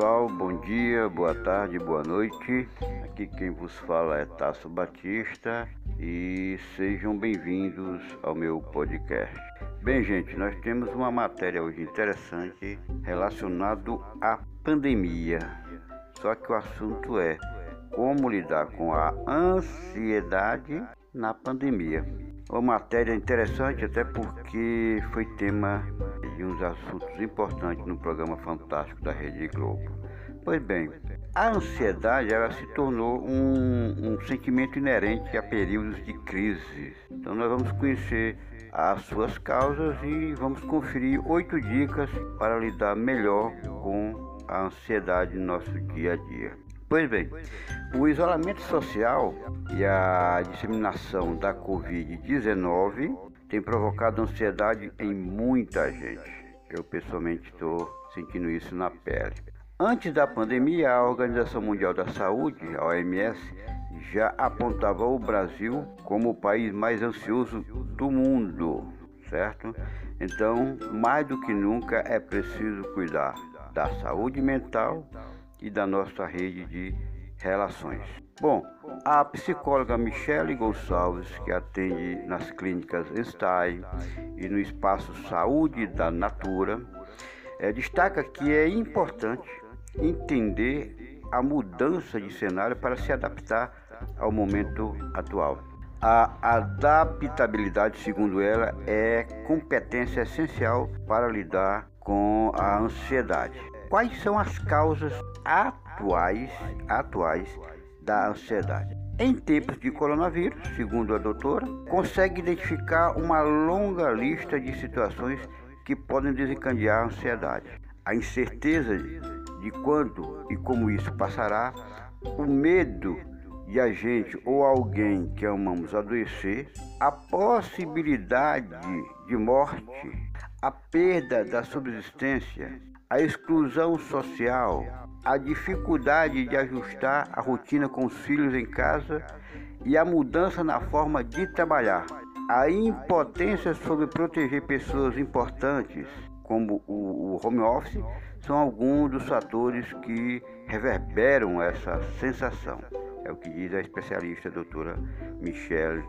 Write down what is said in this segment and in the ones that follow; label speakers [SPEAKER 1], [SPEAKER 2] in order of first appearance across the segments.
[SPEAKER 1] Pessoal, bom dia, boa tarde, boa noite. Aqui quem vos fala é Tasso Batista e sejam bem-vindos ao meu podcast. Bem, gente, nós temos uma matéria hoje interessante relacionado à pandemia. Só que o assunto é como lidar com a ansiedade na pandemia. Uma matéria interessante até porque foi tema de uns assuntos importantes no programa fantástico da Rede Globo. Pois bem, a ansiedade ela se tornou um, um sentimento inerente a períodos de crise. Então nós vamos conhecer as suas causas e vamos conferir oito dicas para lidar melhor com a ansiedade no nosso dia a dia. Pois bem, o isolamento social e a disseminação da Covid-19 tem provocado ansiedade em muita gente. Eu pessoalmente estou sentindo isso na pele. Antes da pandemia, a Organização Mundial da Saúde, a OMS, já apontava o Brasil como o país mais ansioso do mundo, certo? Então, mais do que nunca é preciso cuidar da saúde mental e da nossa rede de relações. Bom, a psicóloga Michele Gonçalves, que atende nas clínicas Stein e no espaço Saúde da Natura, é, destaca que é importante entender a mudança de cenário para se adaptar ao momento atual. A adaptabilidade, segundo ela, é competência essencial para lidar com a ansiedade. Quais são as causas atuais, atuais da ansiedade? Em tempos de coronavírus, segundo a doutora, consegue identificar uma longa lista de situações que podem desencadear a ansiedade. A incerteza de quando e como isso passará, o medo de a gente ou alguém que amamos adoecer, a possibilidade de morte, a perda da subsistência, a exclusão social, a dificuldade de ajustar a rotina com os filhos em casa e a mudança na forma de trabalhar, a impotência sobre proteger pessoas importantes, como o, home office, são alguns dos fatores que reverberam essa sensação. É o que diz a especialista a doutora Michelle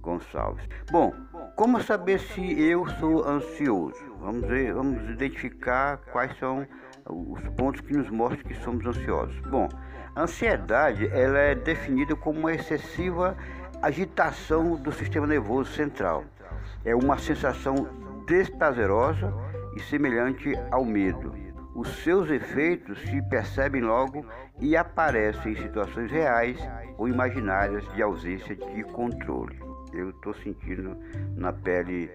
[SPEAKER 1] Gonçalves. Bom, como saber se eu sou ansioso? Vamos ver, vamos identificar quais são os pontos que nos mostram que somos ansiosos. Bom, a ansiedade ela é definida como uma excessiva agitação do sistema nervoso central. É uma sensação desprazerosa e semelhante ao medo. Os seus efeitos se percebem logo e aparecem em situações reais ou imaginárias de ausência de controle eu estou sentindo na pele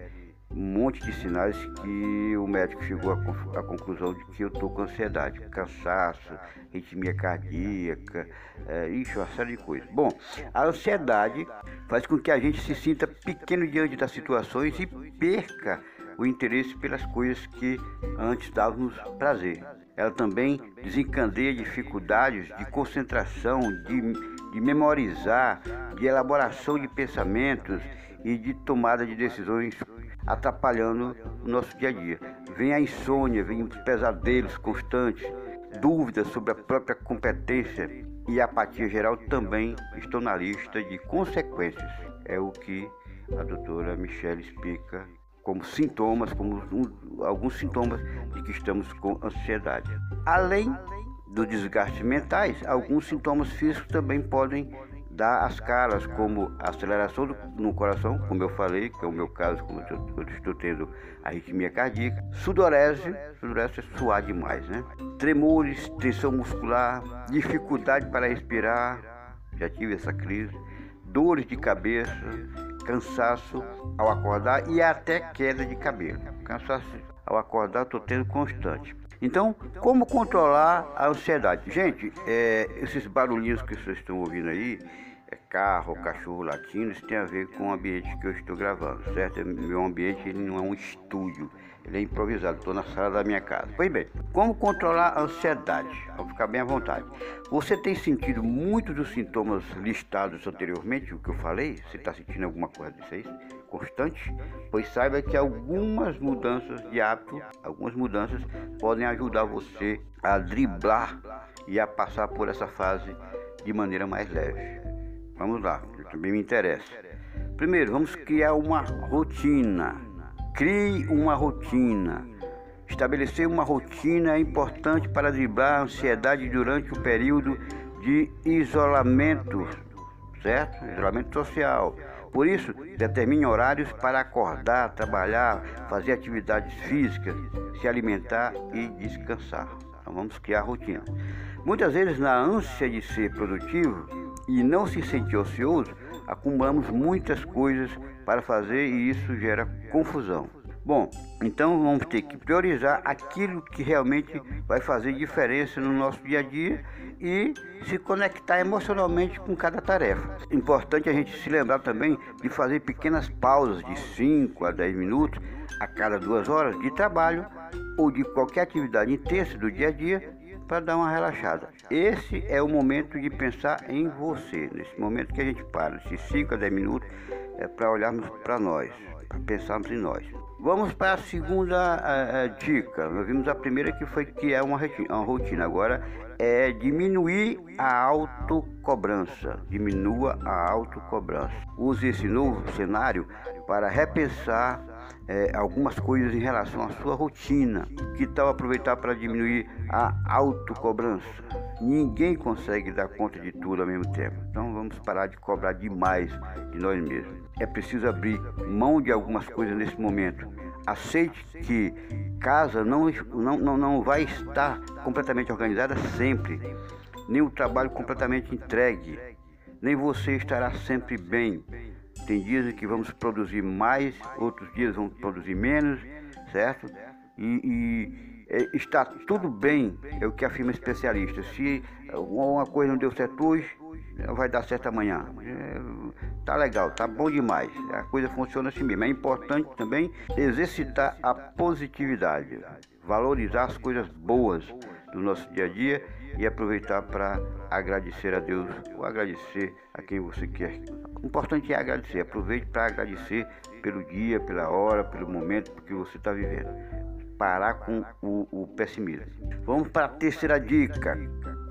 [SPEAKER 1] um monte de sinais que o médico chegou à conclusão de que eu estou com ansiedade, cansaço, ritmia cardíaca, é, ixi, uma série de coisas. Bom, a ansiedade faz com que a gente se sinta pequeno diante das situações e perca o interesse pelas coisas que antes dávamos prazer. Ela também desencadeia dificuldades de concentração, de, de memorizar, de elaboração de pensamentos e de tomada de decisões, atrapalhando o nosso dia a dia. Vem a insônia, vem os pesadelos constantes, dúvidas sobre a própria competência e a apatia geral também estão na lista de consequências. É o que a doutora Michelle explica como sintomas, como um, alguns sintomas de que estamos com ansiedade. Além dos desgastes mentais, alguns sintomas físicos também podem dar as caras, como aceleração do, no coração, como eu falei, que é o meu caso, como eu estou tendo arritmia cardíaca, sudorese, sudorese é suar demais, né? Tremores, tensão muscular, dificuldade para respirar, já tive essa crise, dores de cabeça, cansaço ao acordar e até queda de cabelo. Cansaço ao acordar estou tendo constante. Então, como controlar a ansiedade? Gente, é, esses barulhinhos que vocês estão ouvindo aí, é carro, cachorro latindo, isso tem a ver com o ambiente que eu estou gravando, certo? Meu ambiente ele não é um estúdio, ele é improvisado, estou na sala da minha casa. Pois bem, como controlar a ansiedade? Vamos ficar bem à vontade. Você tem sentido muitos dos sintomas listados anteriormente, o que eu falei? Você está sentindo alguma coisa disso aí? Constante, pois saiba que algumas mudanças de hábito, algumas mudanças podem ajudar você a driblar e a passar por essa fase de maneira mais leve. Vamos lá, também me interessa. Primeiro, vamos criar uma rotina. Crie uma rotina. Estabelecer uma rotina é importante para driblar a ansiedade durante o período de isolamento, certo? Isolamento social. Por isso, determine horários para acordar, trabalhar, fazer atividades físicas, se alimentar e descansar. Então vamos criar rotina. Muitas vezes, na ânsia de ser produtivo e não se sentir ocioso, acumulamos muitas coisas para fazer e isso gera confusão. Bom, então vamos ter que priorizar aquilo que realmente vai fazer diferença no nosso dia a dia e se conectar emocionalmente com cada tarefa. Importante a gente se lembrar também de fazer pequenas pausas de 5 a 10 minutos a cada duas horas de trabalho ou de qualquer atividade intensa do dia a dia para dar uma relaxada. Esse é o momento de pensar em você. Nesse momento que a gente para, esses 5 a 10 minutos, é para olharmos para nós, para pensarmos em nós. Vamos para a segunda dica. Nós vimos a primeira que foi que é. Uma rotina. Agora é diminuir a autocobrança. Diminua a autocobrança. Use esse novo cenário para repensar é, algumas coisas em relação à sua rotina. Que tal aproveitar para diminuir a autocobrança? Ninguém consegue dar conta de tudo ao mesmo tempo. Então vamos parar de cobrar demais de nós mesmos. É preciso abrir mão de algumas coisas nesse momento. Aceite que casa não, não, não, não vai estar completamente organizada sempre, nem o trabalho completamente entregue, nem você estará sempre bem. Tem dias que vamos produzir mais, outros dias vamos produzir menos, certo? E, e é, está tudo bem, é o que afirma especialista. Se uma coisa não deu certo hoje, vai dar certo amanhã. É, tá legal, tá bom demais. A coisa funciona assim mesmo. É importante também exercitar a positividade, valorizar as coisas boas do nosso dia a dia e aproveitar para agradecer a Deus ou agradecer a quem você quer. O importante é agradecer. Aproveite para agradecer pelo dia, pela hora, pelo momento que você está vivendo. Parar com o, o pessimismo. Vamos para a terceira dica.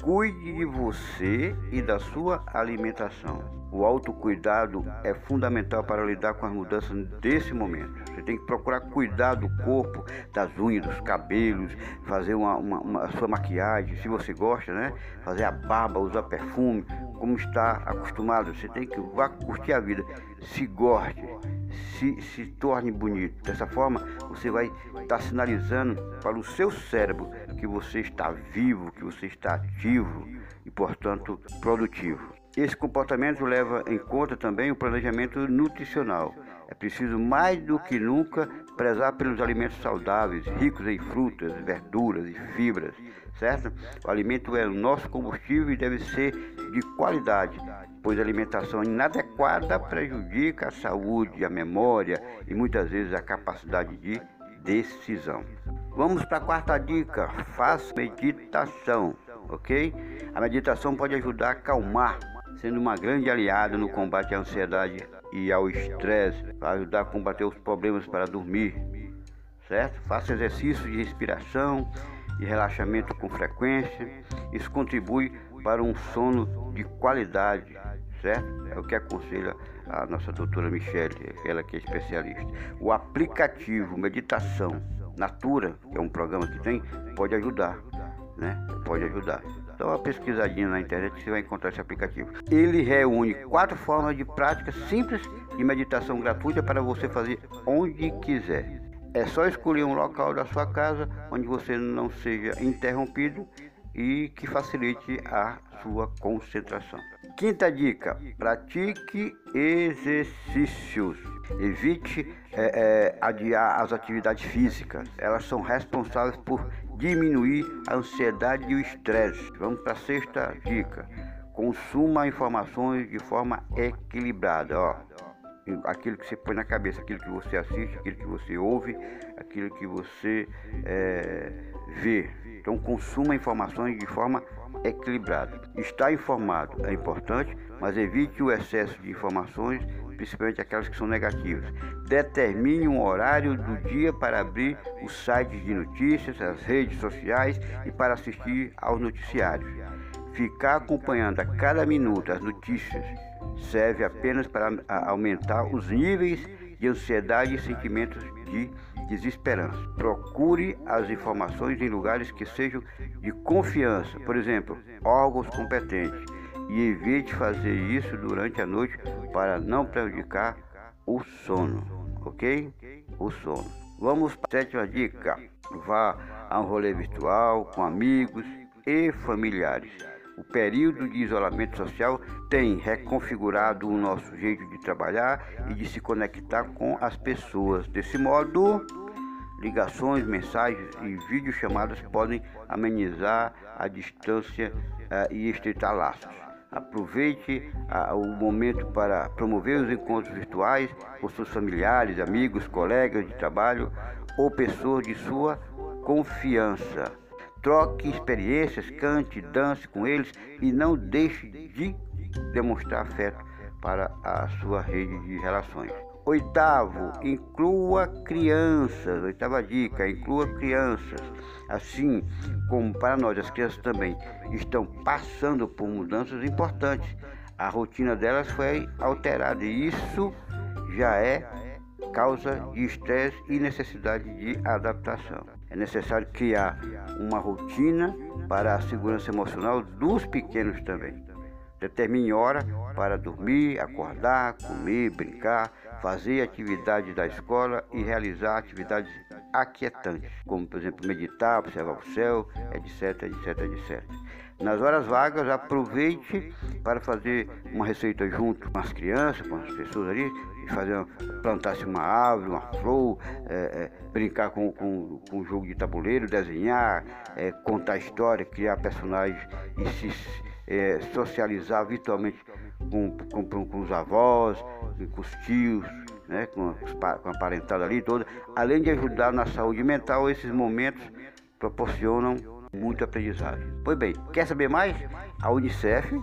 [SPEAKER 1] Cuide de você e da sua alimentação. O autocuidado é fundamental para lidar com as mudanças desse momento. Você tem que procurar cuidar do corpo, das unhas, dos cabelos, fazer uma, uma, uma, a sua maquiagem, se você gosta, né? Fazer a barba, usar perfume, como está acostumado. Você tem que vá curtir a vida. Se goste, se, se torne bonito. Dessa forma, você vai estar sinalizando para o seu cérebro que você está vivo, que você está ativo e, portanto, produtivo. Esse comportamento leva em conta também o planejamento nutricional. É preciso mais do que nunca prezar pelos alimentos saudáveis, ricos em frutas, verduras e fibras, certo? O alimento é o nosso combustível e deve ser de qualidade, pois a alimentação inadequada prejudica a saúde, a memória e muitas vezes a capacidade de decisão. Vamos para a quarta dica: faça meditação, ok? A meditação pode ajudar a acalmar sendo uma grande aliada no combate à ansiedade e ao estresse, para ajudar a combater os problemas para dormir, certo? Faça exercícios de respiração e relaxamento com frequência. Isso contribui para um sono de qualidade, certo? É o que aconselha a nossa doutora Michele, ela que é especialista. O aplicativo Meditação Natura, que é um programa que tem, pode ajudar, né? Pode ajudar. Dá uma pesquisadinha na internet que você vai encontrar esse aplicativo. Ele reúne quatro formas de prática simples de meditação gratuita para você fazer onde quiser. É só escolher um local da sua casa onde você não seja interrompido e que facilite a sua concentração. Quinta dica: pratique exercícios. Evite é, é, adiar as atividades físicas. Elas são responsáveis por diminuir a ansiedade e o estresse. Vamos para a sexta dica. Consuma informações de forma equilibrada. Ó, aquilo que você põe na cabeça, aquilo que você assiste, aquilo que você ouve, aquilo que você é, vê. Então, consuma informações de forma equilibrada. Estar informado é importante, mas evite o excesso de informações principalmente aquelas que são negativas. Determine um horário do dia para abrir os sites de notícias, as redes sociais e para assistir aos noticiários. Ficar acompanhando a cada minuto as notícias serve apenas para aumentar os níveis de ansiedade e sentimentos de desesperança. Procure as informações em lugares que sejam de confiança, por exemplo, órgãos competentes, e evite fazer isso durante a noite para não prejudicar o sono, ok? O sono. Vamos para a sétima dica: vá a um rolê virtual com amigos e familiares. O período de isolamento social tem reconfigurado o nosso jeito de trabalhar e de se conectar com as pessoas. Desse modo, ligações, mensagens e videochamadas podem amenizar a distância uh, e estreitar laços. Aproveite uh, o momento para promover os encontros virtuais com seus familiares, amigos, colegas de trabalho ou pessoas de sua confiança. Troque experiências, cante, dance com eles e não deixe de demonstrar afeto para a sua rede de relações. Oitavo, inclua crianças. Oitava dica, inclua crianças. Assim como para nós, as crianças também estão passando por mudanças importantes. A rotina delas foi alterada e isso já é causa de estresse e necessidade de adaptação. É necessário criar uma rotina para a segurança emocional dos pequenos também. Determine hora para dormir, acordar, comer, brincar, fazer atividades da escola e realizar atividades aquietantes, como por exemplo meditar, observar o céu, etc, etc, etc. Nas horas vagas, aproveite para fazer uma receita junto com as crianças, com as pessoas ali, fazer, plantar-se uma árvore, uma flor, é, é, brincar com, com, com jogo de tabuleiro, desenhar, é, contar história, criar personagens e se socializar virtualmente com, com, com, os avós, com os tios, né, com, com a parentada ali toda. Além de ajudar na saúde mental, esses momentos proporcionam muito aprendizado. Pois bem, quer saber mais? A Unicef,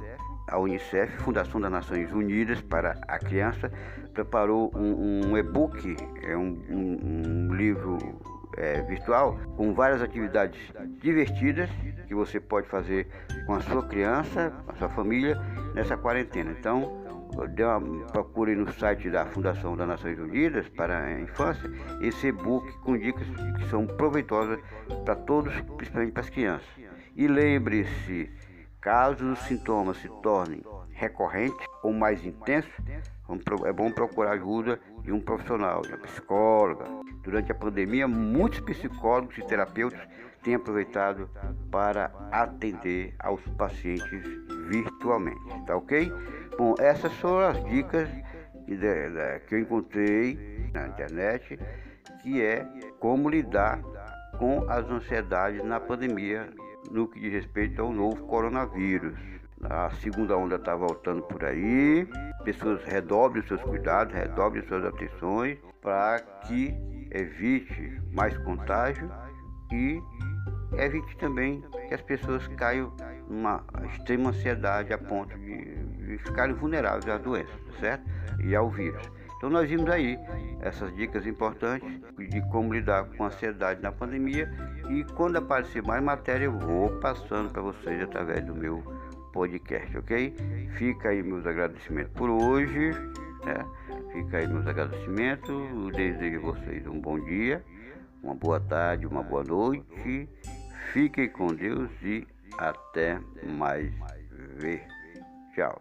[SPEAKER 1] a Unicef, Fundação das Nações Unidas para a Criança, preparou um, um e-book, é um, um, um livro é, virtual com várias atividades divertidas que você pode fazer com a sua criança, com a sua família nessa quarentena. Então, dê uma, procure no site da Fundação das Nações Unidas para a Infância esse e-book com dicas que são proveitosas para todos, principalmente para as crianças. E lembre-se, caso os sintomas se tornem recorrentes ou mais intensos, é bom procurar ajuda de um profissional, de uma psicóloga. Durante a pandemia, muitos psicólogos e terapeutas têm aproveitado para atender aos pacientes virtualmente, tá ok? Bom, essas foram as dicas que eu encontrei na internet, que é como lidar com as ansiedades na pandemia no que diz respeito ao novo coronavírus. A segunda onda está voltando por aí. Pessoas redobrem seus cuidados, redobrem suas atenções para que evite mais contágio e evite também que as pessoas caiam numa extrema ansiedade a ponto de, de ficarem vulneráveis às doenças, certo? E ao vírus. Então nós vimos aí essas dicas importantes de como lidar com a ansiedade na pandemia e quando aparecer mais matéria eu vou passando para vocês através do meu podcast, ok? Fica aí meus agradecimentos por hoje, né? Fica aí meus agradecimentos. Eu desejo a vocês um bom dia, uma boa tarde, uma boa noite. Fiquem com Deus e até mais ver. Tchau.